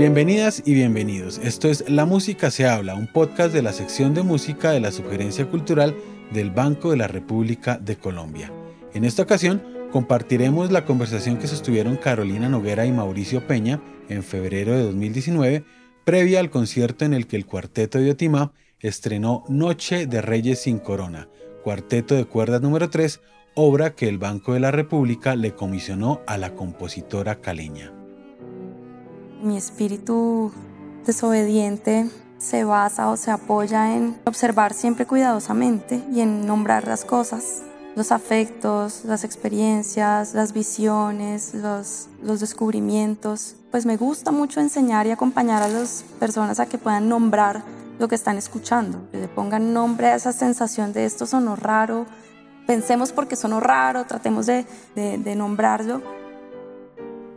Bienvenidas y bienvenidos. Esto es La Música se habla, un podcast de la sección de música de la Sugerencia Cultural del Banco de la República de Colombia. En esta ocasión compartiremos la conversación que sostuvieron Carolina Noguera y Mauricio Peña en febrero de 2019, previa al concierto en el que el cuarteto de Otimá estrenó Noche de Reyes sin Corona, cuarteto de cuerdas número 3, obra que el Banco de la República le comisionó a la compositora caleña. Mi espíritu desobediente se basa o se apoya en observar siempre cuidadosamente y en nombrar las cosas, los afectos, las experiencias, las visiones, los, descubrimientos. Pues me gusta mucho enseñar y acompañar a las personas a que puedan nombrar lo que están escuchando, que le pongan nombre a esa sensación de esto sonó raro, pensemos porque sonó raro, tratemos de nombrarlo.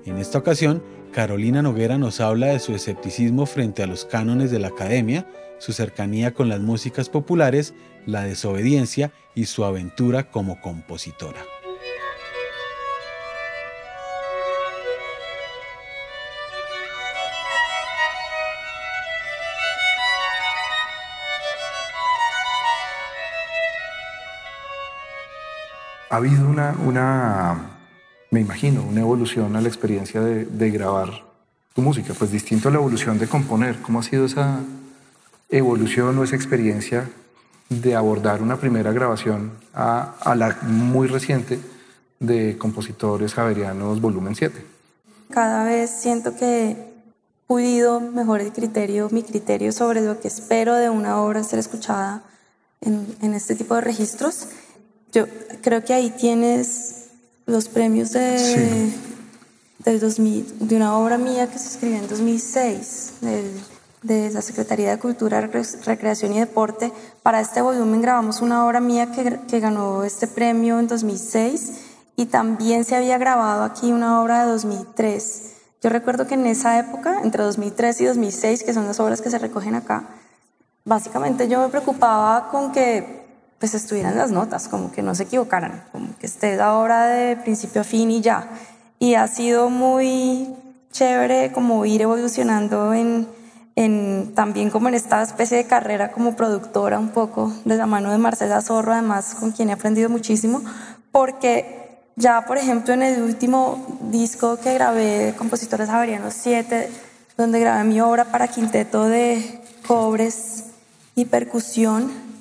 En esta ocasión, Carolina Noguera nos habla de su escepticismo frente a los cánones de la academia, su cercanía con las músicas populares, la desobediencia y su aventura como compositora. Ha habido una, una me imagino, una evolución a la experiencia de, grabar tu música, pues distinto a la evolución de componer. ¿Cómo ha sido esa evolución o esa experiencia de abordar una primera grabación a, la muy reciente de Compositores Javerianos Volumen 7? Cada vez siento que he pulido mejor el criterio, mi criterio sobre lo que espero de una obra ser escuchada en este tipo de registros. Yo creo que ahí tienes los premios de, del 2000, de una obra mía que se escribió en 2006, de la Secretaría de Cultura, Recreación y Deporte. Para este volumen grabamos una obra mía que, que ganó este premio en 2006 y también se había grabado aquí una obra de 2003. Yo recuerdo que en esa época, entre 2003 y 2006, que son las obras que se recogen acá, básicamente yo me preocupaba con que pues estuvieran las notas, como que no se equivocaran, como que esté la obra de principio a fin y ya. Y ha sido muy chévere como ir evolucionando en, en, también como en esta especie de carrera como productora un poco, de la mano de Marcela Zorro, además con quien he aprendido muchísimo, porque ya por ejemplo en el último disco que grabé, Compositores Javerianos 7, donde grabé mi obra para quinteto de cobres y percusión,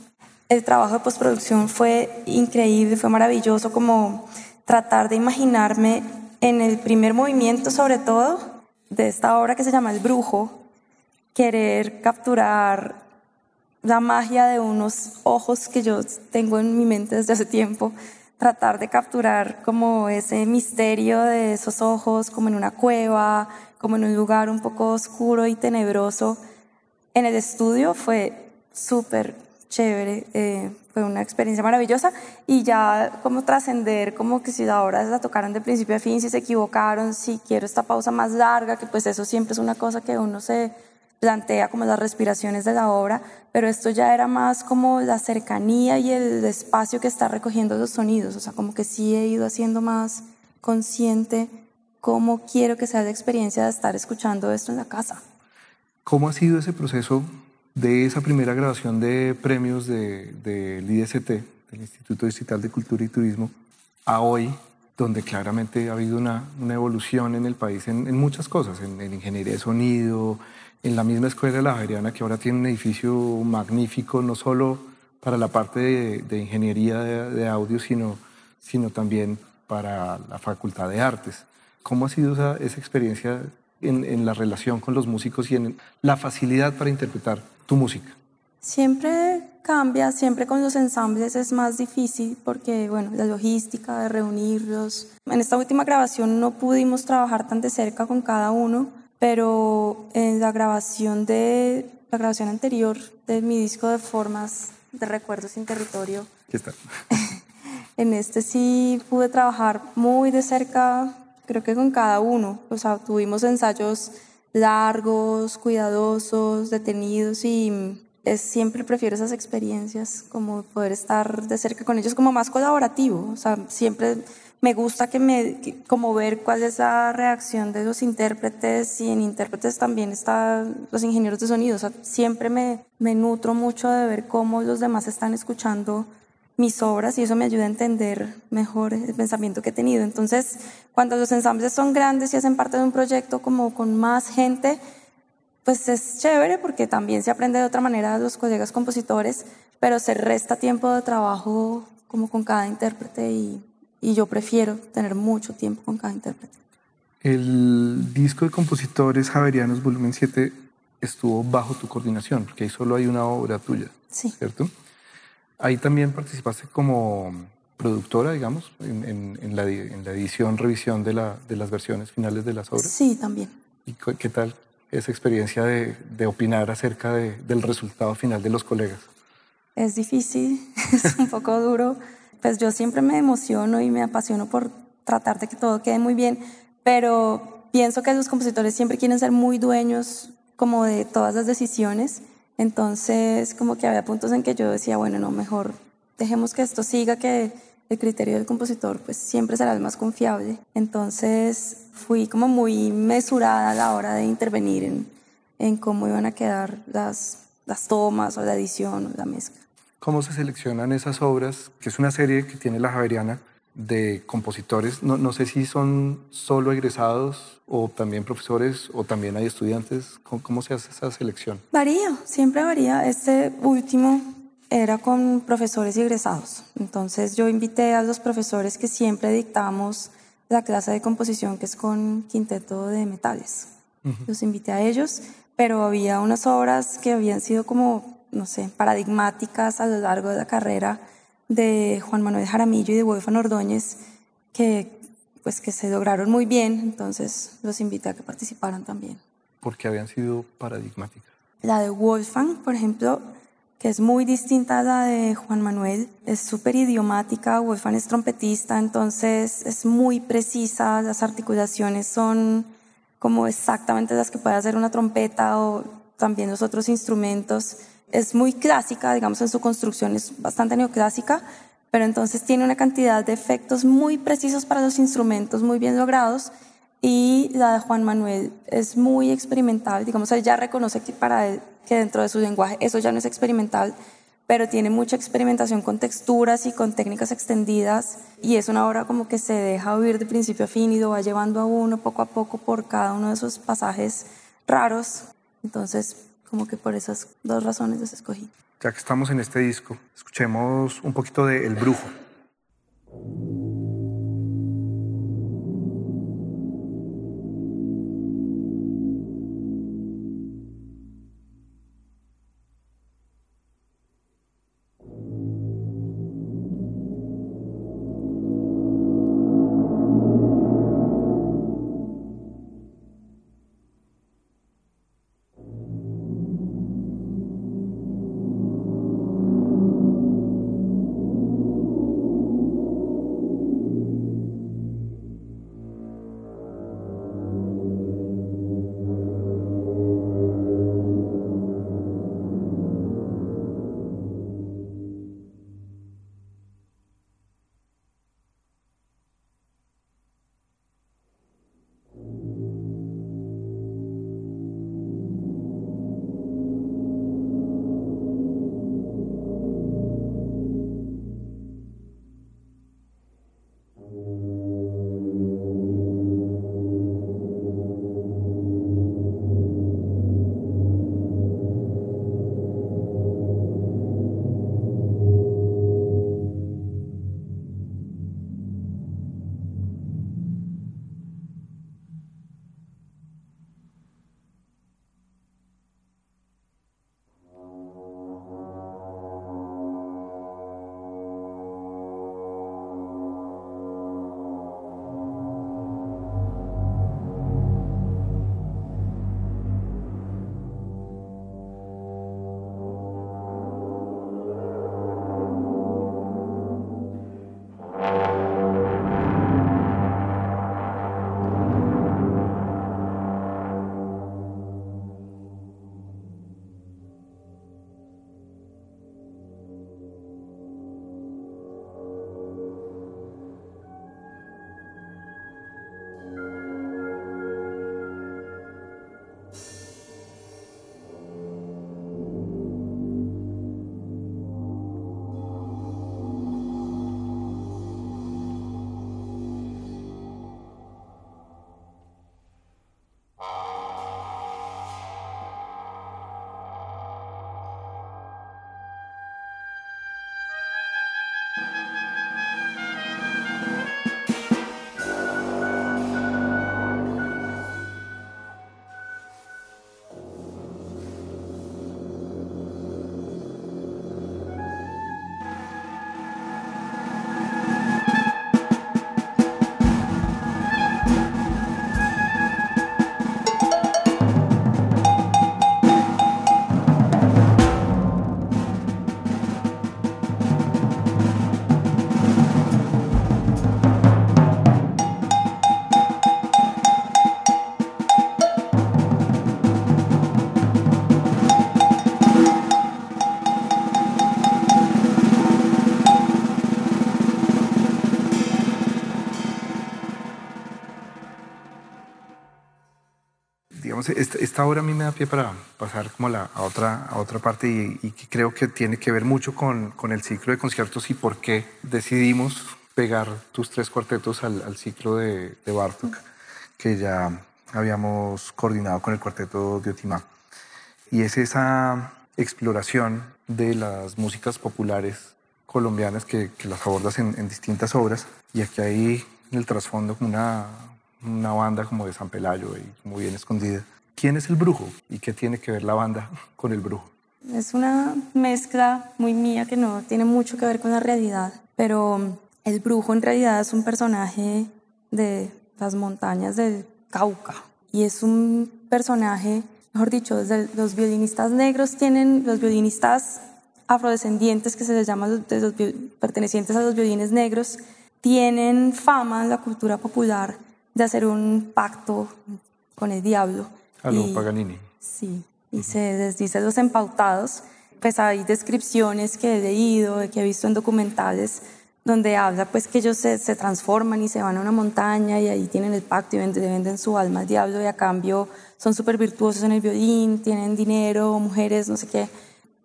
el trabajo de postproducción fue increíble, fue maravilloso como tratar de imaginarme en el primer movimiento sobre todo de esta obra que se llama El Brujo, querer capturar la magia de unos ojos que yo tengo en mi mente desde hace tiempo, tratar de capturar como ese misterio de esos ojos, como en una cueva, como en un lugar un poco oscuro y tenebroso. En el estudio fue súper chévere, eh, fue una experiencia maravillosa y ya como trascender, como que si ahora la tocaron de principio a fin, si se equivocaron, si quiero esta pausa más larga, que pues eso siempre es una cosa que uno se plantea como las respiraciones de la obra, pero esto ya era más como la cercanía y el espacio que está recogiendo los sonidos, o sea, como que sí he ido haciendo más consciente cómo quiero que sea la experiencia de estar escuchando esto en la casa. ¿Cómo ha sido ese proceso de esa primera grabación de premios del de, IDCT, del Instituto Digital de Cultura y Turismo, a hoy, donde claramente ha habido una, evolución en el país en, muchas cosas, en, ingeniería de sonido, en la misma escuela de la Javeriana, que ahora tiene un edificio magnífico, no solo para la parte de, ingeniería de, audio, sino, sino también para la Facultad de Artes. ¿Cómo ha sido esa, experiencia en, en, la relación con los músicos y en la facilidad para interpretar tu música? Siempre cambia, siempre con los ensambles es más difícil porque, bueno, la logística de reunirlos. En esta última grabación no pudimos trabajar tan de cerca con cada uno, pero en la grabación de la grabación anterior de mi disco de formas de recuerdos sin territorio. está. en este sí pude trabajar muy de cerca, creo que con cada uno. O sea, tuvimos ensayos largos, cuidadosos, detenidos y es, siempre prefiero esas experiencias, como poder estar de cerca con ellos, como más colaborativo. O sea, siempre me gusta que me, como ver cuál es la reacción de los intérpretes y en intérpretes también están los ingenieros de sonido. O sea, siempre me, me nutro mucho de ver cómo los demás están escuchando mis obras y eso me ayuda a entender mejor el pensamiento que he tenido. Entonces, cuando los ensambles son grandes y hacen parte de un proyecto como con más gente, pues es chévere porque también se aprende de otra manera a los colegas compositores, pero se resta tiempo de trabajo como con cada intérprete y y yo prefiero tener mucho tiempo con cada intérprete. El disco de compositores Javerianos volumen 7 estuvo bajo tu coordinación, porque ahí solo hay una obra tuya, sí. ¿cierto? Ahí también participaste como productora, digamos, en, en, la, en la, edición, revisión de, la, de, las versiones finales de las obras. Sí, también. ¿Y qué tal esa experiencia de, de opinar acerca de, del resultado final de los colegas? Es difícil, es un poco duro pues yo siempre me emociono y me apasiono por tratar de que todo quede muy bien, pero pienso que los compositores siempre quieren ser muy dueños como de todas las decisiones, entonces como que había puntos en que yo decía, bueno, no, mejor dejemos que esto siga, que el criterio del compositor pues siempre será el más confiable. Entonces fui como muy mesurada a la hora de intervenir en, en cómo iban a quedar las, las tomas o la edición o la mezcla cómo se seleccionan esas obras, que es una serie que tiene la Javeriana de compositores. No, no, sé si son solo egresados o también profesores o también hay estudiantes. ¿Cómo, ¿Cómo, se hace esa selección? Varía, siempre varía. Este último era con profesores y egresados. Entonces yo invité a los profesores que siempre dictamos la clase de composición que es con quinteto de metales. Los invité a ellos, pero había unas obras que habían sido como no sé, paradigmáticas a lo largo de la carrera de Juan Manuel Jaramillo y de Wolfgang Ordóñez que, pues, que se lograron muy bien, entonces los invité a que participaran también. Porque habían sido paradigmáticas. La de Wolfgang, por ejemplo, que es muy distinta a la de Juan Manuel, es súper idiomática, Wolfgang es trompetista, entonces es muy precisa, las articulaciones son como exactamente las que puede hacer una trompeta o también los otros instrumentos es muy clásica, digamos en su construcción es bastante neoclásica, pero entonces tiene una cantidad de efectos muy precisos para los instrumentos, muy bien logrados, y la de Juan Manuel es muy experimental, digamos, él ya reconoce que para él, que dentro de su lenguaje eso ya no es experimental, pero tiene mucha experimentación con texturas y con técnicas extendidas, y es una obra como que se deja oír de principio a fin y lo va llevando a uno poco a poco por cada uno de esos pasajes raros, entonces como que por esas dos razones los escogí. Ya que estamos en este disco, escuchemos un poquito de El Brujo. Digamos, esta, obra a mí me da pie para pasar como la, a, otra, a otra parte y, que creo que tiene que ver mucho con, con, el ciclo de conciertos y por qué decidimos pegar tus tres cuartetos al, al ciclo de, de, Bartok, que ya habíamos coordinado con el cuarteto de Otimá. Y es esa exploración de las músicas populares colombianas que, que las abordas en, en distintas obras y aquí hay en el trasfondo como una, una banda como de San Pelayo y muy bien escondida. ¿Quién es el brujo y qué tiene que ver la banda con el brujo? Es una mezcla muy mía que no tiene mucho que ver con la realidad, pero el brujo en realidad es un personaje de las montañas del Cauca y es un personaje, mejor dicho, los violinistas negros tienen, los violinistas afrodescendientes que se les llama los, pertenecientes a los violines negros, tienen fama en la cultura popular de hacer un pacto con el diablo. A lo Paganini. Sí, y se desdice los empautados. Pues hay descripciones que he leído, que he visto en documentales, donde habla pues que ellos se, se transforman y se van a una montaña y ahí tienen el pacto y venden, venden su alma al diablo y a cambio son súper virtuosos en el violín, tienen dinero, mujeres, no sé qué.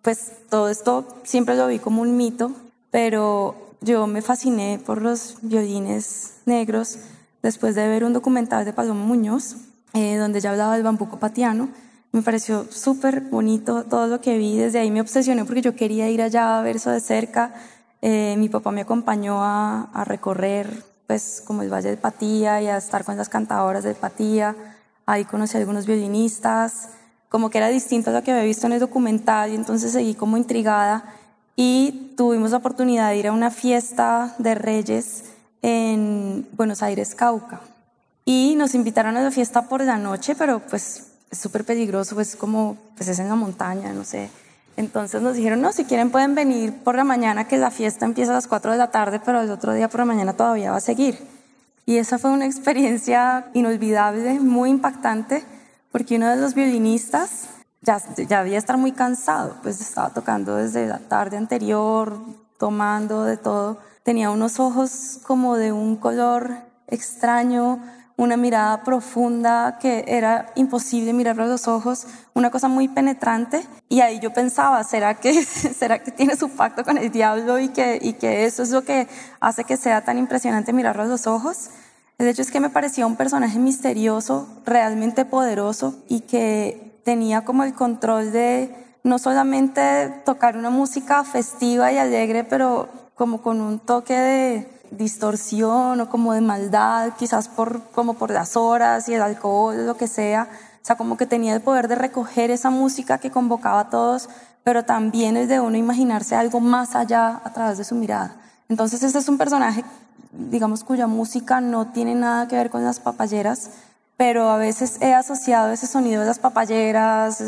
Pues todo esto siempre lo vi como un mito, pero yo me fasciné por los violines negros después de ver un documental de Paloma Muñoz, eh, donde ya hablaba del bambuco patiano. Me pareció súper bonito todo lo que vi. Desde ahí me obsesioné porque yo quería ir allá a ver eso de cerca. Eh, mi papá me acompañó a, recorrer, pues, como el Valle de Patía y a estar con las cantadoras de Patía. Ahí conocí a algunos violinistas, como que era distinto a lo que había visto en el documental y entonces seguí como intrigada y tuvimos la oportunidad de ir a una fiesta de reyes en Buenos Aires, Cauca. Y nos invitaron a la fiesta por la noche, pero pues es súper peligroso, pues como, pues es en la montaña, no sé. Entonces nos dijeron, no, si quieren pueden venir por la mañana, que la fiesta empieza a las 4 de la tarde, pero el otro día por la mañana todavía va a seguir. Y esa fue una experiencia inolvidable, muy impactante, porque uno de los violinistas ya, ya había estar muy cansado, pues estaba tocando desde la tarde anterior, tomando de todo tenía unos ojos como de un color extraño, una mirada profunda que era imposible mirarlo los ojos, una cosa muy penetrante. Y ahí yo pensaba, ¿será que, ¿será que tiene su pacto con el diablo y que, y que eso es lo que hace que sea tan impresionante mirarlo los ojos? El hecho es que me parecía un personaje misterioso, realmente poderoso y que tenía como el control de no solamente tocar una música festiva y alegre, pero como con un toque de distorsión o como de maldad, quizás por, como por las horas y el alcohol, lo que sea. O sea, como que tenía el poder de recoger esa música que convocaba a todos, pero también el de uno imaginarse algo más allá a través de su mirada. Entonces, este es un personaje, digamos, cuya música no tiene nada que ver con las papayeras, pero a veces he asociado ese sonido de las papayeras,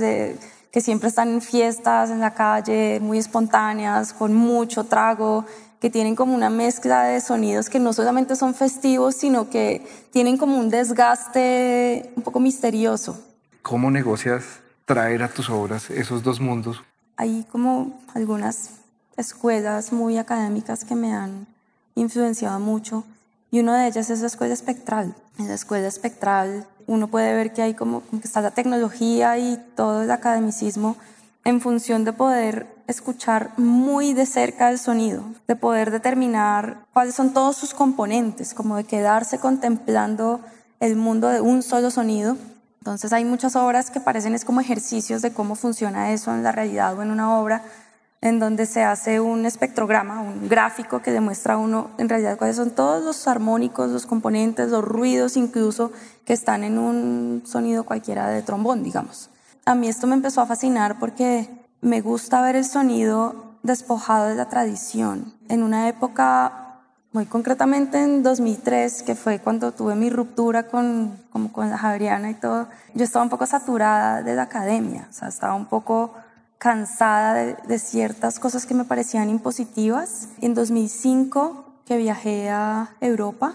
que siempre están en fiestas, en la calle, muy espontáneas, con mucho trago, que tienen como una mezcla de sonidos que no solamente son festivos, sino que tienen como un desgaste un poco misterioso. ¿Cómo negocias traer a tus obras esos dos mundos? Hay como algunas escuelas muy académicas que me han influenciado mucho y una de ellas es la escuela espectral. En la escuela espectral uno puede ver que hay como, que está la tecnología y todo el academicismo en función de poder escuchar muy de cerca el sonido, de poder determinar cuáles son todos sus componentes, como de quedarse contemplando el mundo de un solo sonido. Entonces hay muchas obras que parecen es como ejercicios de cómo funciona eso en la realidad o en una obra, en donde se hace un espectrograma, un gráfico que demuestra uno en realidad cuáles son todos los armónicos, los componentes, los ruidos incluso que están en un sonido cualquiera de trombón, digamos. A mí esto me empezó a fascinar porque me gusta ver el sonido despojado de la tradición. En una época, muy concretamente en 2003, que fue cuando tuve mi ruptura con, como con la Javeriana y todo, yo estaba un poco saturada de la academia, o sea, estaba un poco cansada de, ciertas cosas que me parecían impositivas. En 2005, que viajé a Europa,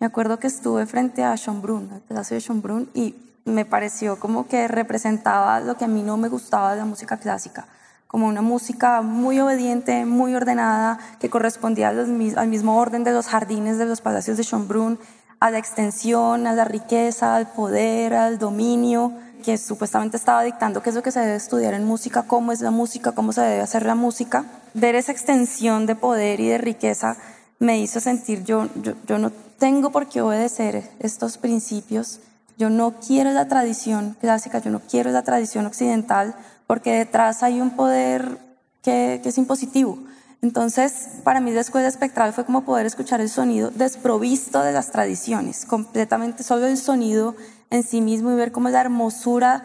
me acuerdo que estuve frente a Schönbrunn, el Palacio de Schönbrunn, y me pareció como que representaba lo que a mí no me gustaba de la música clásica, como una música muy obediente, muy ordenada, que correspondía al mismo orden de los jardines de los palacios de Schönbrunn, a la extensión, a la riqueza, al poder, al dominio, que supuestamente estaba dictando qué es lo que se debe estudiar en música, cómo es la música, cómo se debe hacer la música. Ver esa extensión de poder y de riqueza me hizo sentir yo, yo, yo no tengo por qué obedecer estos principios. Yo no quiero la tradición clásica, yo no quiero la tradición occidental, porque detrás hay un poder que, que es impositivo. Entonces, para mí la escuela espectral fue como poder escuchar el sonido desprovisto de las tradiciones, completamente solo el sonido en sí mismo y ver cómo es la hermosura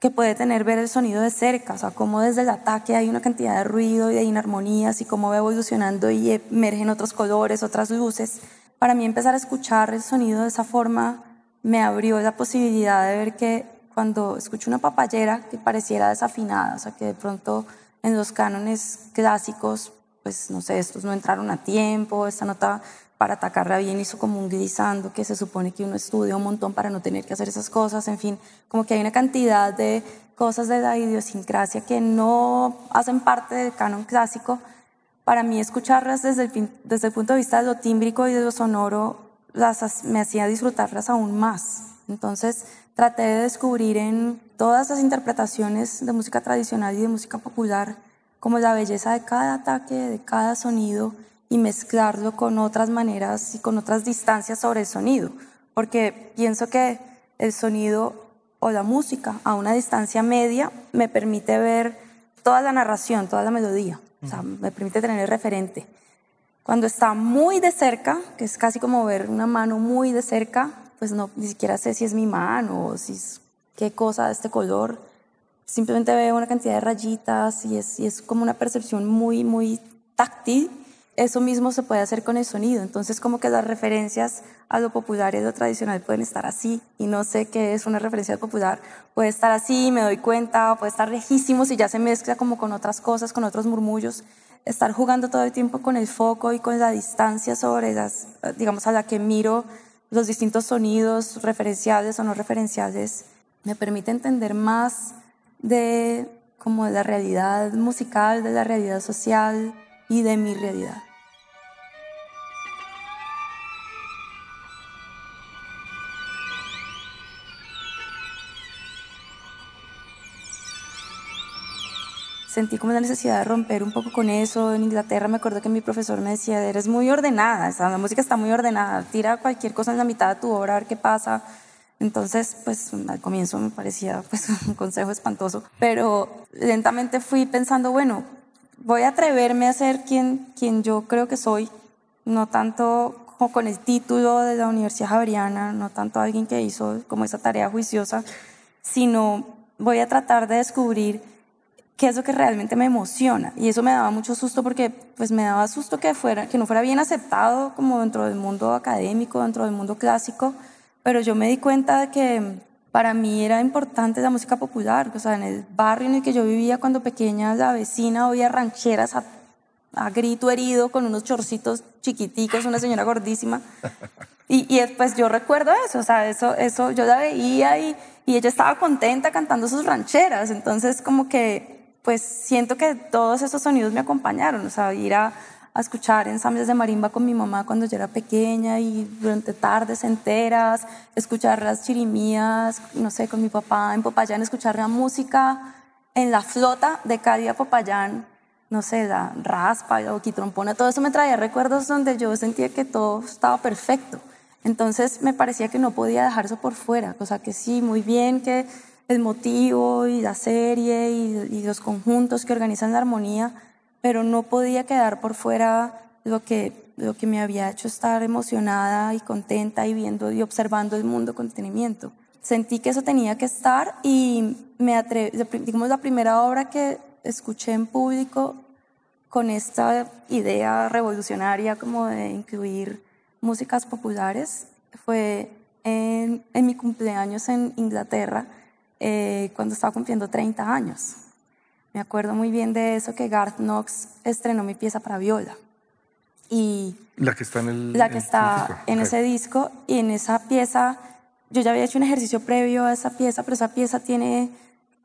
que puede tener ver el sonido de cerca, o sea, cómo desde el ataque hay una cantidad de ruido y de inarmonías y cómo va evolucionando y emergen otros colores, otras luces. Para mí empezar a escuchar el sonido de esa forma me abrió la posibilidad de ver que cuando escucho una papayera que pareciera desafinada, o sea, que de pronto en los cánones clásicos, pues no sé, estos no entraron a tiempo, esta nota para atacarla bien hizo como un glissando que se supone que uno estudia un montón para no tener que hacer esas cosas, en fin, como que hay una cantidad de cosas de la idiosincrasia que no hacen parte del canon clásico. Para mí escucharlas desde el, desde el punto de vista de lo tímbrico y de lo sonoro las, me hacía disfrutarlas aún más. Entonces traté de descubrir en todas las interpretaciones de música tradicional y de música popular como la belleza de cada ataque, de cada sonido, y mezclarlo con otras maneras y con otras distancias sobre el sonido, porque pienso que el sonido o la música a una distancia media me permite ver toda la narración, toda la melodía, o sea, me permite tener el referente. Cuando está muy de cerca, que es casi como ver una mano muy de cerca, pues no, ni siquiera sé si es mi mano o si es qué cosa de este color. Simplemente veo una cantidad de rayitas y es, y es como una percepción muy, muy táctil eso mismo se puede hacer con el sonido. Entonces, como que las referencias a lo popular y a lo tradicional pueden estar así, y no sé qué es una referencia popular. Puede estar así, me doy cuenta, puede estar lejísimos y ya se mezcla como con otras cosas, con otros murmullos. Estar jugando todo el tiempo con el foco y con la distancia sobre las, digamos, a la que miro los distintos sonidos referenciales o no referenciales, me permite entender más de como de la realidad musical, de la realidad social y de mi realidad. Sentí como la necesidad de romper un poco con eso. En Inglaterra me acuerdo que mi profesor me decía, eres muy ordenada, la música está muy ordenada, tira cualquier cosa en la mitad de tu obra a ver qué pasa. Entonces, pues al comienzo me parecía pues, un consejo espantoso, pero lentamente fui pensando, bueno, voy a atreverme a ser quien, quien yo creo que soy, no tanto con el título de la Universidad Javeriana, no tanto alguien que hizo como esa tarea juiciosa, sino voy a tratar de descubrir qué es lo que realmente me emociona. Y eso me daba mucho susto porque pues me daba susto que, fuera, que no fuera bien aceptado como dentro del mundo académico, dentro del mundo clásico, pero yo me di cuenta de que para mí era importante la música popular. O sea, en el barrio en el que yo vivía cuando pequeña, la vecina oía rancheras a, a grito herido con unos chorcitos chiquiticos, una señora gordísima. Y, y después yo recuerdo eso, o sea, eso, eso yo la veía y, y ella estaba contenta cantando sus rancheras. Entonces, como que pues siento que todos esos sonidos me acompañaron, o sea, ir a, escuchar ensambles de marimba con mi mamá cuando yo era pequeña y durante tardes enteras, escuchar las chirimías, no sé, con mi papá en Popayán, escuchar la música en la flota de Cali a Popayán, no sé, la raspa, la boquitrompona, todo eso me traía recuerdos donde yo sentía que todo estaba perfecto. Entonces me parecía que no podía dejar eso por fuera, cosa que sí, muy bien, que el motivo y la serie y, los conjuntos que organizan la armonía, pero no podía quedar por fuera lo que, lo que me había hecho estar emocionada y contenta y viendo y observando el mundo con detenimiento. Sentí que eso tenía que estar y me atreví, digamos, la primera obra que escuché en público con esta idea revolucionaria como de incluir músicas populares fue en, en mi cumpleaños en Inglaterra eh, cuando estaba cumpliendo 30 años. Me acuerdo muy bien de eso que Garth Knox estrenó mi pieza para viola. Y la que está en el la que está en ese disco y en esa pieza yo ya había hecho un ejercicio previo a esa pieza, pero esa pieza tiene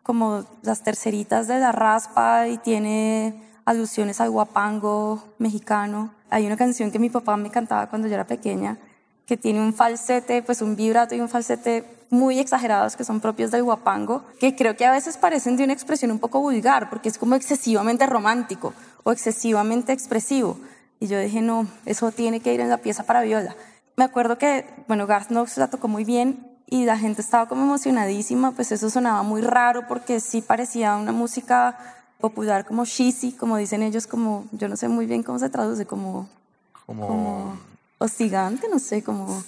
como las terceritas de la raspa y tiene alusiones al guapango mexicano. Hay una canción que mi papá me cantaba cuando yo era pequeña que tiene un falsete, pues un vibrato y un falsete muy exagerados que son propios del guapango, que creo que a veces parecen de una expresión un poco vulgar, porque es como excesivamente romántico o excesivamente expresivo. Y yo dije, no, eso tiene que ir en la pieza para viola. Me acuerdo que, bueno, Garth Knox la tocó muy bien y la gente estaba como emocionadísima, pues eso sonaba muy raro porque sí parecía una música popular como cheesy, como dicen ellos, como, yo no sé muy bien cómo se traduce, como... Como... hostigante, no sé, como...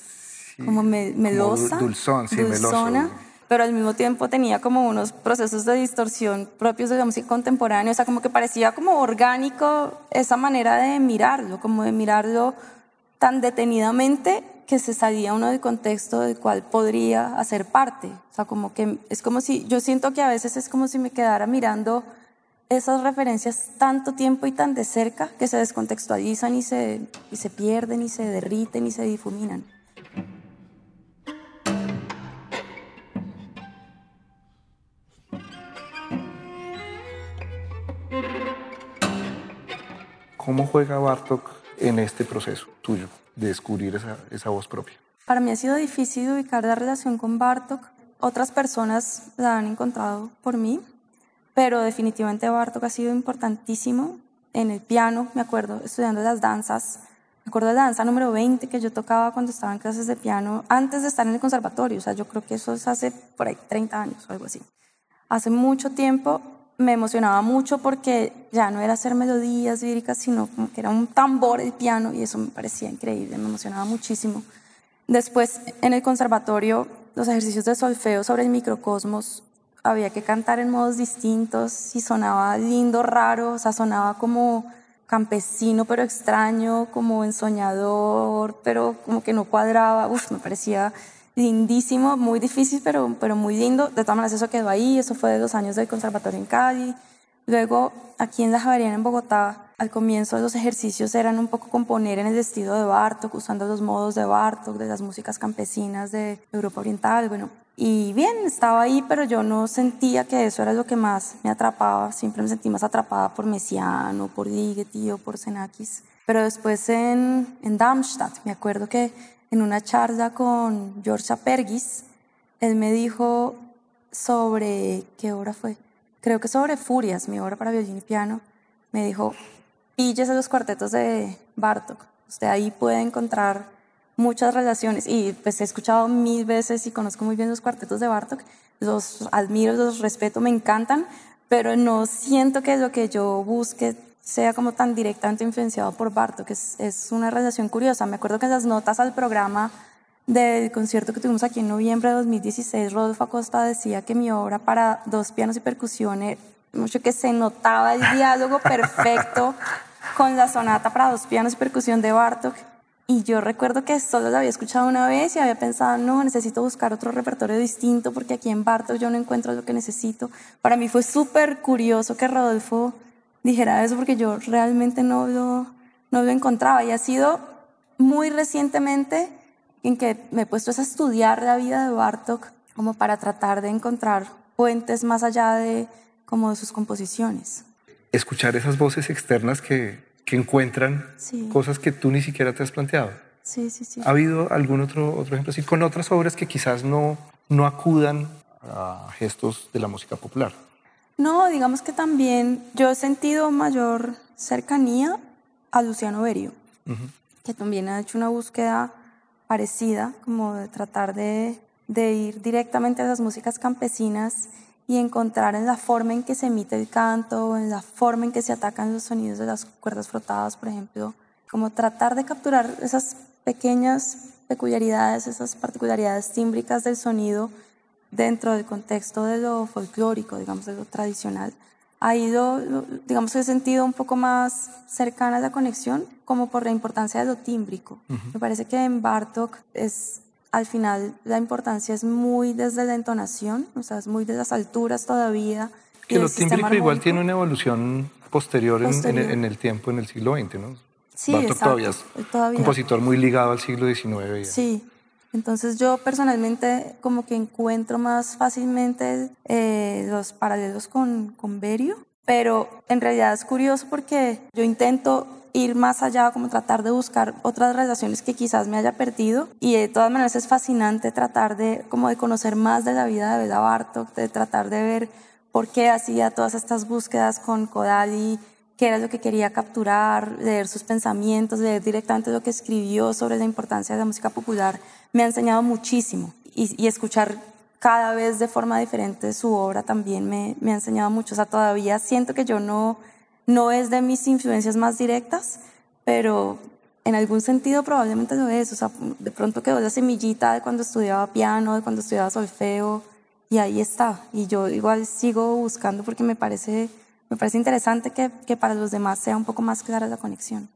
como melosa. dulzón, sí, dulzona, Pero al mismo tiempo tenía como unos procesos de distorsión propios de la música contemporánea, o sea, como que parecía como orgánico esa manera de mirarlo, como de mirarlo tan detenidamente que se salía uno del contexto del cual podría hacer parte. O sea, como que es como si, yo siento que a veces es como si me quedara mirando esas referencias tanto tiempo y tan de cerca que se descontextualizan y se, y se pierden y se derriten y se difuminan. ¿Cómo juega Bartok en este proceso tuyo de descubrir esa, esa voz propia? Para mí ha sido difícil ubicar la relación con Bartok. Otras personas la han encontrado por mí, pero definitivamente Bartok ha sido importantísimo en el piano, me acuerdo, estudiando las danzas. Me acuerdo de la danza número 20 que yo tocaba cuando estaba en clases de piano, antes de estar en el conservatorio. O sea, yo creo que eso es hace por ahí 30 años o algo así. Hace mucho tiempo me emocionaba mucho porque ya no era hacer melodías líricas, sino como que era un tambor el piano y eso me parecía increíble, me emocionaba muchísimo. Después, en el conservatorio, los ejercicios de solfeo sobre el microcosmos había que cantar en modos distintos y sonaba lindo, raro, o sea, sonaba como campesino pero extraño, como ensoñador, pero como que no cuadraba, uf, me parecía lindísimo, muy difícil, pero, pero muy lindo. De todas maneras, eso quedó ahí, eso fue de dos años del conservatorio en Cali. Luego, aquí en la Javeriana, en Bogotá, al comienzo los ejercicios eran un poco componer en el estilo de Bartok, usando los modos de Bartok, de las músicas campesinas de Europa Oriental, bueno, y bien, estaba ahí, pero yo no sentía que eso era lo que más me atrapaba. Siempre me sentí más atrapada por Messiano, por Ligeti o por Xenakis. Pero después en, en Darmstadt, me acuerdo que en una charla con George Apergis, él me dijo sobre, ¿qué obra fue? Creo que sobre Furias, mi obra para violín y piano. Me dijo, píllese los cuartetos de Bartok. Usted ahí puede encontrar muchas relaciones y pues he escuchado mil veces y conozco muy bien los cuartetos de Bartok, los admiro, los respeto, me encantan, pero no siento que lo que yo busque sea como tan directamente influenciado por Bartok, es, es una relación curiosa. Me acuerdo que en las notas al programa del concierto que tuvimos aquí en noviembre de 2016, Rodolfo Acosta decía que mi obra para dos pianos y percusiones, mucho que se notaba el diálogo perfecto con la sonata para dos pianos y percusión de Bartok y yo recuerdo que solo la había escuchado una vez y había pensado, no, necesito buscar otro repertorio distinto porque aquí en Bartok yo no encuentro lo que necesito. Para mí fue súper curioso que Rodolfo dijera eso porque yo realmente no lo, no lo encontraba. Y ha sido muy recientemente en que me he puesto a estudiar la vida de Bartok como para tratar de encontrar puentes más allá de como de sus composiciones. Escuchar esas voces externas que, que encuentran cosas que tú ni siquiera te has planteado. Sí, sí, sí. ¿Ha habido algún otro, otro ejemplo así con otras obras que quizás no, no acudan a gestos de la música popular? No, digamos que también yo he sentido mayor cercanía a Luciano Berio, que también ha hecho una búsqueda parecida, como de tratar de, de ir directamente a las músicas campesinas y encontrar en la forma en que se emite el canto, en la forma en que se atacan los sonidos de las cuerdas frotadas, por ejemplo, como tratar de capturar esas pequeñas peculiaridades, esas particularidades tímbricas del sonido dentro del contexto de lo folclórico, digamos, de lo tradicional, ha ido, digamos, he sentido un poco más cercana a la conexión, como por la importancia de lo tímbrico. Me parece que en Bartok es al final la importancia es muy desde la entonación, o sea, es muy de las alturas todavía. Que lo tímbrico igual tiene una evolución posterior, En, el, tiempo, en el siglo XX, ¿no? Sí, Bartok todavía es un compositor muy ligado al siglo XIX. Sí, entonces yo personalmente como que encuentro más fácilmente eh, los paralelos con, con Berio, pero en realidad es curioso porque yo intento ir más allá, como tratar de buscar otras relaciones que quizás me haya perdido. Y de todas maneras es fascinante tratar de, como de conocer más de la vida de Bela Bartok, de tratar de ver por qué hacía todas estas búsquedas con Kodali, qué era lo que quería capturar, leer sus pensamientos, leer directamente lo que escribió sobre la importancia de la música popular. Me ha enseñado muchísimo y, y escuchar cada vez de forma diferente su obra también me, me, ha enseñado mucho. O sea, todavía siento que yo no, no es de mis influencias más directas, pero en algún sentido probablemente lo es. O sea, de pronto quedó la semillita de cuando estudiaba piano, de cuando estudiaba solfeo, y ahí está. Y yo igual sigo buscando porque me parece, me parece interesante que, que para los demás sea un poco más clara la conexión.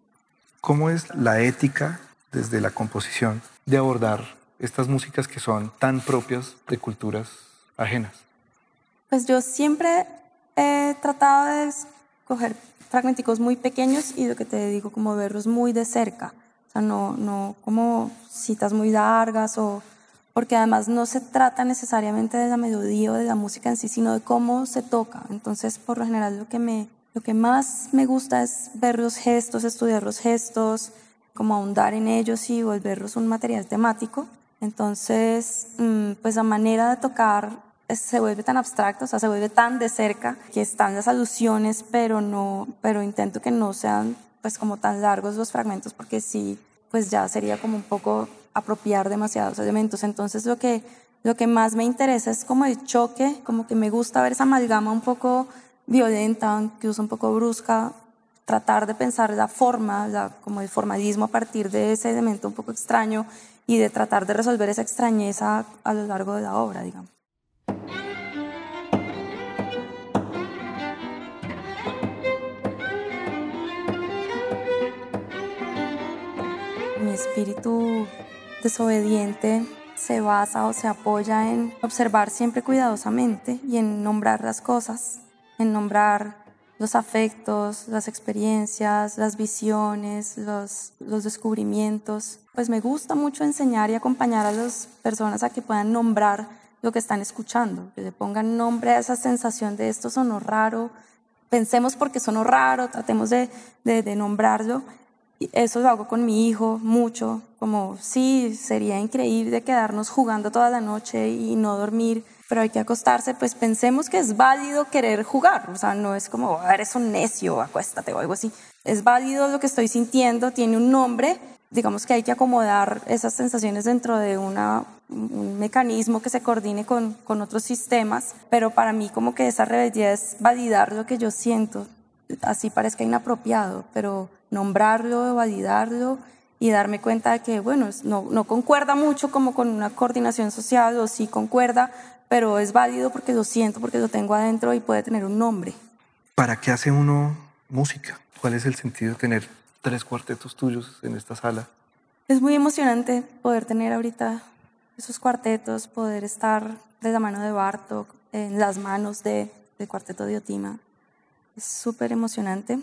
¿Cómo es la ética desde la composición de abordar estas músicas que son tan propias de culturas ajenas? Pues yo siempre he tratado de escoger fragmenticos muy pequeños y lo que te digo, como verlos muy de cerca. O sea, no, no como citas muy largas o... Porque además no se trata necesariamente de la melodía o de la música en sí, sino de cómo se toca. Entonces, por lo general, lo que, me, lo que más me gusta es ver los gestos, estudiar los gestos, como ahondar en ellos y volverlos un material temático. Entonces, mm, pues la manera de tocar se vuelve tan abstracta, o sea, se vuelve tan de cerca que están las alusiones, pero no, pero intento que no sean pues como tan largos los fragmentos porque sí, pues ya sería como un poco apropiar demasiados elementos. Entonces lo que, lo que más me interesa es como el choque, como que me gusta ver esa amalgama un poco violenta, incluso un poco brusca, tratar de pensar la forma, como el formalismo a partir de ese elemento un poco extraño y de tratar de resolver esa extrañeza a lo largo de la obra, digamos. Espíritu desobediente se basa o se apoya en observar siempre cuidadosamente y en nombrar las cosas, en nombrar los afectos, las experiencias, las visiones, los, descubrimientos. Pues me gusta mucho enseñar y acompañar a las personas a que puedan nombrar lo que están escuchando, que le pongan nombre a esa sensación de esto sonó raro, pensemos porque sonó raro, tratemos de nombrarlo. Eso lo hago con mi hijo mucho, como sí, sería increíble quedarnos jugando toda la noche y no dormir pero hay que acostarse, pues pensemos que es válido querer jugar, o sea, no es como, eres un necio, acuéstate o algo así. Es válido lo que estoy sintiendo, tiene un nombre, digamos que hay que acomodar esas sensaciones dentro de una, un mecanismo que se coordine con, con otros sistemas, pero para mí como que esa rebeldía es validar lo que yo siento, así parezca inapropiado, pero nombrarlo, validarlo y darme cuenta de que, bueno, no, no concuerda mucho como con una coordinación social o sí concuerda, pero es válido porque lo siento, porque lo tengo adentro y puede tener un nombre. ¿Para qué hace uno música? ¿Cuál es el sentido de tener tres cuartetos tuyos en esta sala? Es muy emocionante poder tener ahorita esos cuartetos, poder estar de la mano de Bartok, en las manos de, del cuarteto de Otima. Es súper emocionante.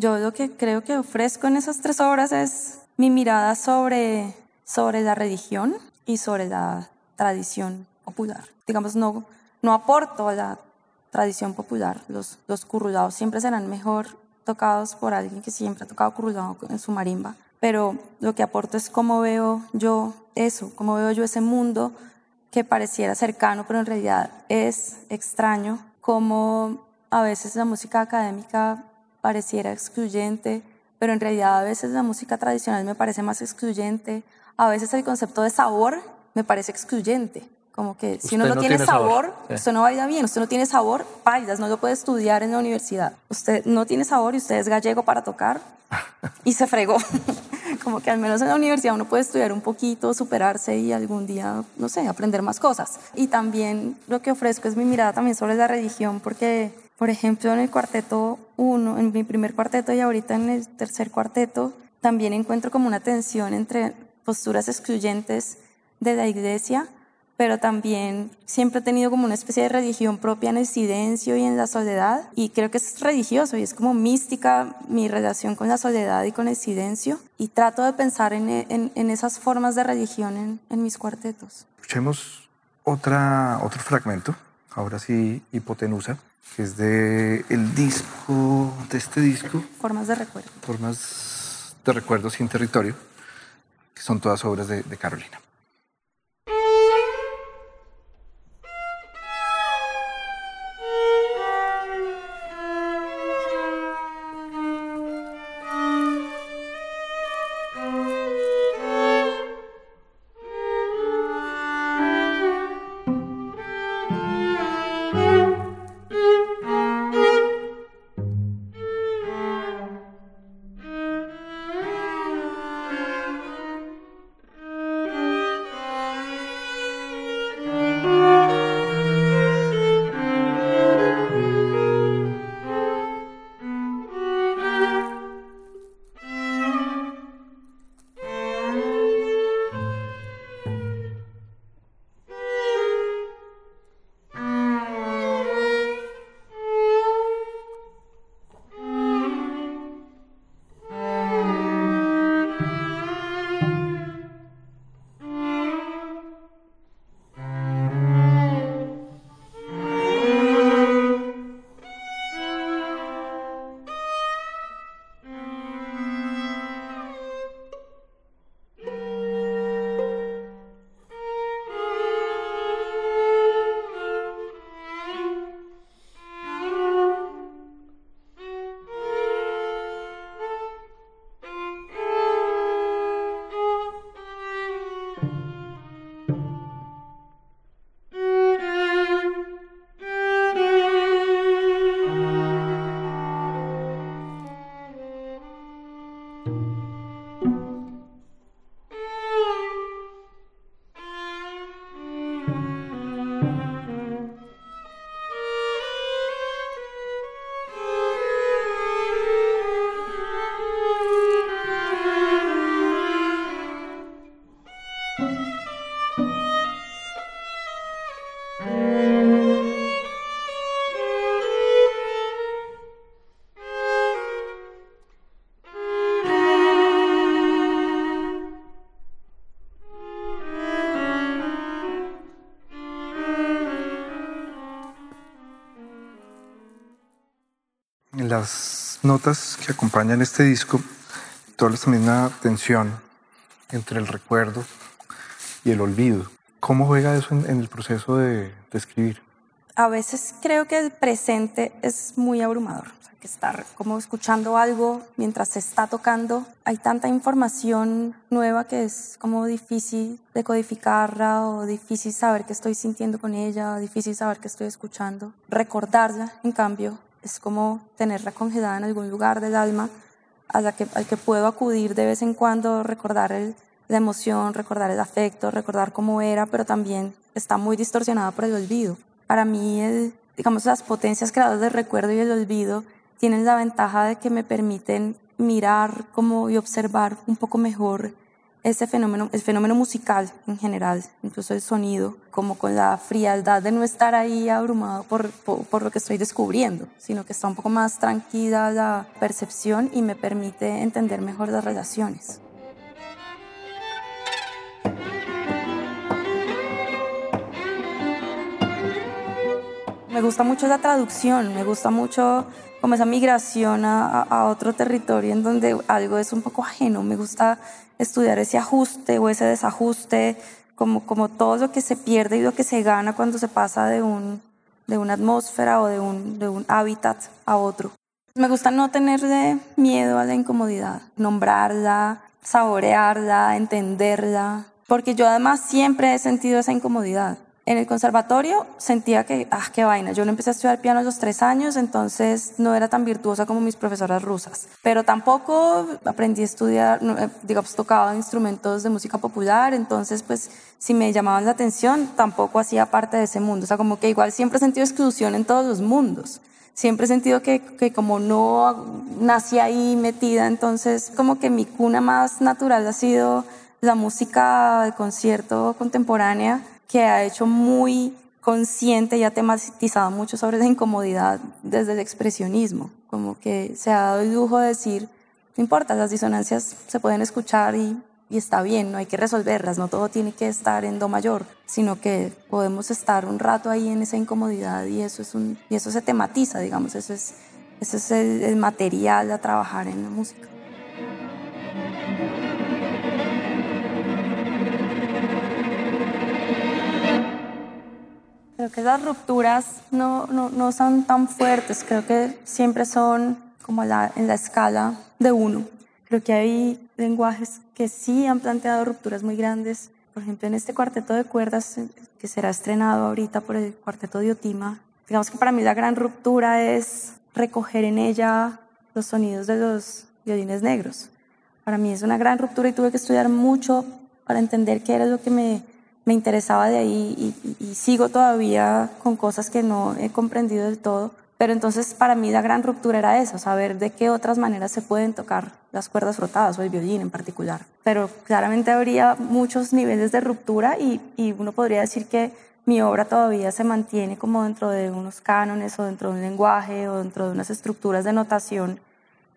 Yo lo que creo que ofrezco en esas tres obras es mi mirada sobre, sobre la religión y sobre la tradición popular. Digamos, no, no aporto a la tradición popular. Los, los currulados siempre serán mejor tocados por alguien que siempre ha tocado currulado en su marimba. Pero lo que aporto es cómo veo yo eso, cómo veo yo ese mundo que pareciera cercano, pero en realidad es extraño, cómo a veces la música académica pareciera excluyente, pero en realidad a veces la música tradicional me parece más excluyente, a veces el concepto de sabor me parece excluyente. Como que si uno no, tiene, sabor, usted no baila bien, usted no tiene sabor, bailas, no lo puede estudiar en la universidad. Usted no tiene sabor y usted es gallego para tocar y se fregó. Como que al menos en la universidad uno puede estudiar un poquito, superarse y algún día, no sé, aprender más cosas. Y también lo que ofrezco es mi mirada también sobre la religión, porque, por ejemplo, en el cuarteto uno, en mi primer cuarteto y ahorita en el tercer cuarteto, también encuentro como una tensión entre posturas excluyentes de la iglesia pero también siempre he tenido como una especie de religión propia en el silencio y en la soledad y creo que es religioso y es como mística mi relación con la soledad y con el silencio y trato de pensar en, en, en esas formas de religión en, en, mis cuartetos. Escuchemos otra, otro fragmento, ahora sí hipotenusa, que es de el disco, de este disco. Formas de recuerdo. Formas de Recuerdos sin Territorio, que son todas obras de, de Carolina. Las notas que acompañan este disco, todas también una tensión entre el recuerdo y el olvido. ¿Cómo juega eso en, el proceso de, escribir? A veces creo que el presente es muy abrumador. que estar como escuchando algo mientras se está tocando, hay tanta información nueva que es como difícil de codificarla o difícil saber qué estoy sintiendo con ella, difícil saber qué estoy escuchando. Recordarla, en cambio, es como tenerla congelada en algún lugar del alma a que, al que puedo acudir de vez en cuando, recordar la emoción, recordar el afecto, recordar cómo era, pero también está muy distorsionada por el olvido. Para mí, digamos, las potencias creadas del recuerdo y el olvido tienen la ventaja de que me permiten mirar como y observar un poco mejor ese fenómeno, el fenómeno musical en general, incluso el sonido, como con la frialdad de no estar ahí abrumado por, por, lo que estoy descubriendo, sino que está un poco más tranquila la percepción y me permite entender mejor las relaciones. Me gusta mucho la traducción, me gusta mucho como esa migración a, otro territorio en donde algo es un poco ajeno. Me gusta estudiar ese ajuste o ese desajuste, como, todo lo que se pierde y lo que se gana cuando se pasa de, un, de una atmósfera o de un, de un hábitat a otro. Me gusta no tenerle miedo a la incomodidad, nombrarla, saborearla, entenderla, porque yo además siempre he sentido esa incomodidad. En el conservatorio sentía que, ah, qué vaina, yo no empecé a estudiar piano a los tres años, entonces no era tan virtuosa como mis profesoras rusas. Pero tampoco aprendí a estudiar, eh, digamos, tocaba instrumentos de música popular, entonces pues si me llamaban la atención, tampoco hacía parte de ese mundo. O sea, como que igual siempre he sentido exclusión en todos los mundos. Siempre he sentido que, que como no nací ahí metida, entonces como que mi cuna más natural ha sido la música de concierto contemporánea que ha hecho muy consciente y ha tematizado mucho sobre la incomodidad desde el expresionismo, como que se ha dado el lujo de decir, no importa, las disonancias se pueden escuchar y, y está bien, no hay que resolverlas, no todo tiene que estar en do mayor, sino que podemos estar un rato ahí en esa incomodidad y eso, es un, y eso se tematiza, digamos, eso es, eso es el, el material a trabajar en la música. Creo que las rupturas no, no, no son tan fuertes, creo que siempre son como la, en la escala de uno. Creo que hay lenguajes que sí han planteado rupturas muy grandes. Por ejemplo, en este cuarteto de cuerdas eh, que será estrenado ahorita por el cuarteto de Otima, digamos que para mí la gran ruptura es recoger en ella los sonidos de los violines negros. Para mí es una gran ruptura y tuve que estudiar mucho para entender qué era lo que me, me interesaba de ahí y, y, sigo todavía con cosas que no he comprendido del todo. Pero entonces para mí la gran ruptura era eso, saber de qué otras maneras se pueden tocar las cuerdas frotadas o el violín en particular. Pero claramente habría muchos niveles de ruptura y, y uno podría decir que mi obra todavía se mantiene como dentro de unos cánones o dentro de un lenguaje o dentro de unas estructuras de notación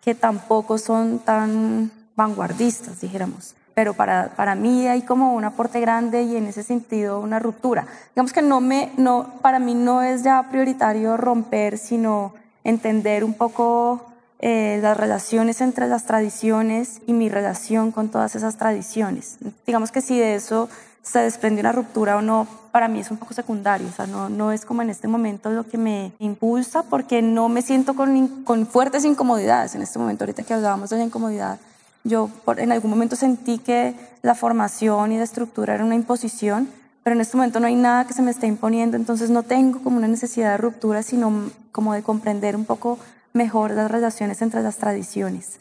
que tampoco son tan vanguardistas, dijéramos pero para, para mí hay como un aporte grande y en ese sentido una ruptura. Digamos que no me, no, para mí no es ya prioritario romper, sino entender un poco eh, las relaciones entre las tradiciones y mi relación con todas esas tradiciones. Digamos que si de eso se desprende una ruptura o no, para mí es un poco secundario, o sea, no, no es como en este momento lo que me impulsa porque no me siento con, con fuertes incomodidades en este momento, ahorita que hablábamos de la incomodidad yo en algún momento sentí que la formación y la estructura era una imposición, pero en este momento no hay nada que se me esté imponiendo, entonces no tengo como una necesidad de ruptura, sino como de comprender un poco mejor las relaciones entre las tradiciones.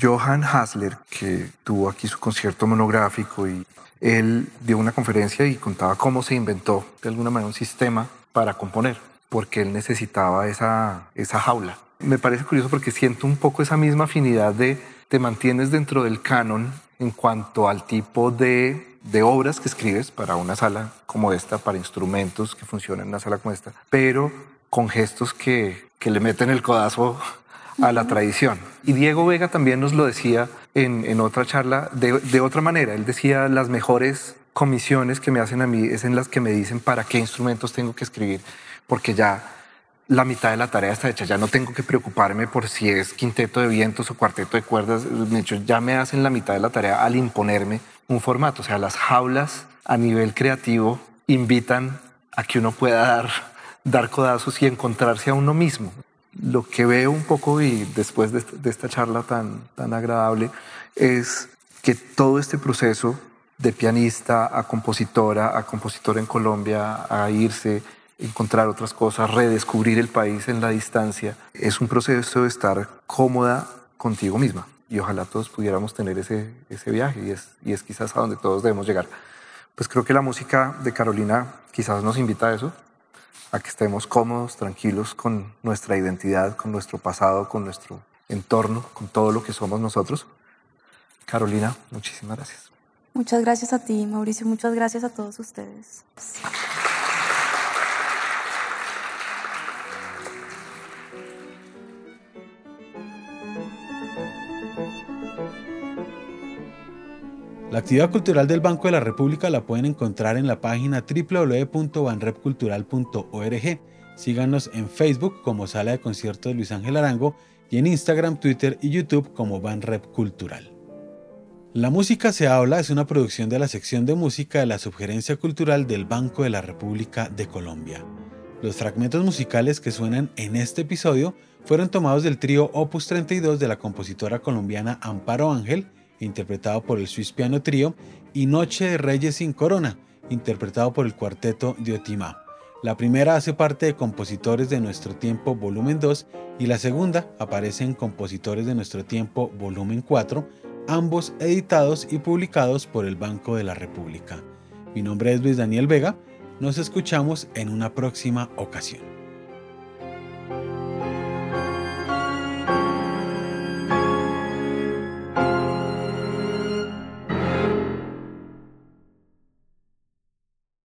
Johann Hasler, que tuvo aquí su concierto monográfico y él dio una conferencia y contaba cómo se inventó de alguna manera un sistema para componer, porque él necesitaba esa, esa jaula. Me parece curioso porque siento un poco esa misma afinidad de te mantienes dentro del canon en cuanto al tipo de, de, obras que escribes para una sala como esta, para instrumentos que funcionan en una sala como esta, pero con gestos que, que le meten el codazo a la tradición. Y Diego Vega también nos lo decía en, en otra charla de, de otra manera. Él decía, las mejores comisiones que me hacen a mí es en las que me dicen para qué instrumentos tengo que escribir, porque ya la mitad de la tarea está hecha. Ya no tengo que preocuparme por si es quinteto de vientos o cuarteto de cuerdas. De hecho, ya me hacen la mitad de la tarea al imponerme un formato. O sea, las jaulas a nivel creativo invitan a que uno pueda dar, dar codazos y encontrarse a uno mismo. Lo que veo un poco y después de, esta charla tan, tan agradable es que todo este proceso de pianista a compositora, a compositora en Colombia, a irse, encontrar otras cosas, redescubrir el país en la distancia. Es un proceso de estar cómoda contigo misma y ojalá todos pudiéramos tener ese, ese viaje y es, y es quizás a donde todos debemos llegar. Pues creo que la música de Carolina quizás nos invita a eso, a que estemos cómodos, tranquilos con nuestra identidad, con nuestro pasado, con nuestro entorno, con todo lo que somos nosotros. Carolina, muchísimas gracias. Muchas gracias a ti, Mauricio. Muchas gracias a todos ustedes. La actividad cultural del Banco de la República la pueden encontrar en la página www.banrepcultural.org. Síganos en Facebook como Sala de Conciertos Luis Ángel Arango y en Instagram, Twitter y YouTube como Banrep Cultural. La música se habla es una producción de la sección de música de la Subgerencia Cultural del Banco de la República de Colombia. Los fragmentos musicales que suenan en este episodio fueron tomados del trío Opus 32 de la compositora colombiana Amparo Ángel interpretado por el Swiss Piano Trio, y Noche de Reyes sin Corona, interpretado por el cuarteto de Otimá. La primera hace parte de Compositores de Nuestro Tiempo Volumen 2 y la segunda aparece en Compositores de Nuestro Tiempo Volumen 4, ambos editados y publicados por el Banco de la República. Mi nombre es Luis Daniel Vega, nos escuchamos en una próxima ocasión.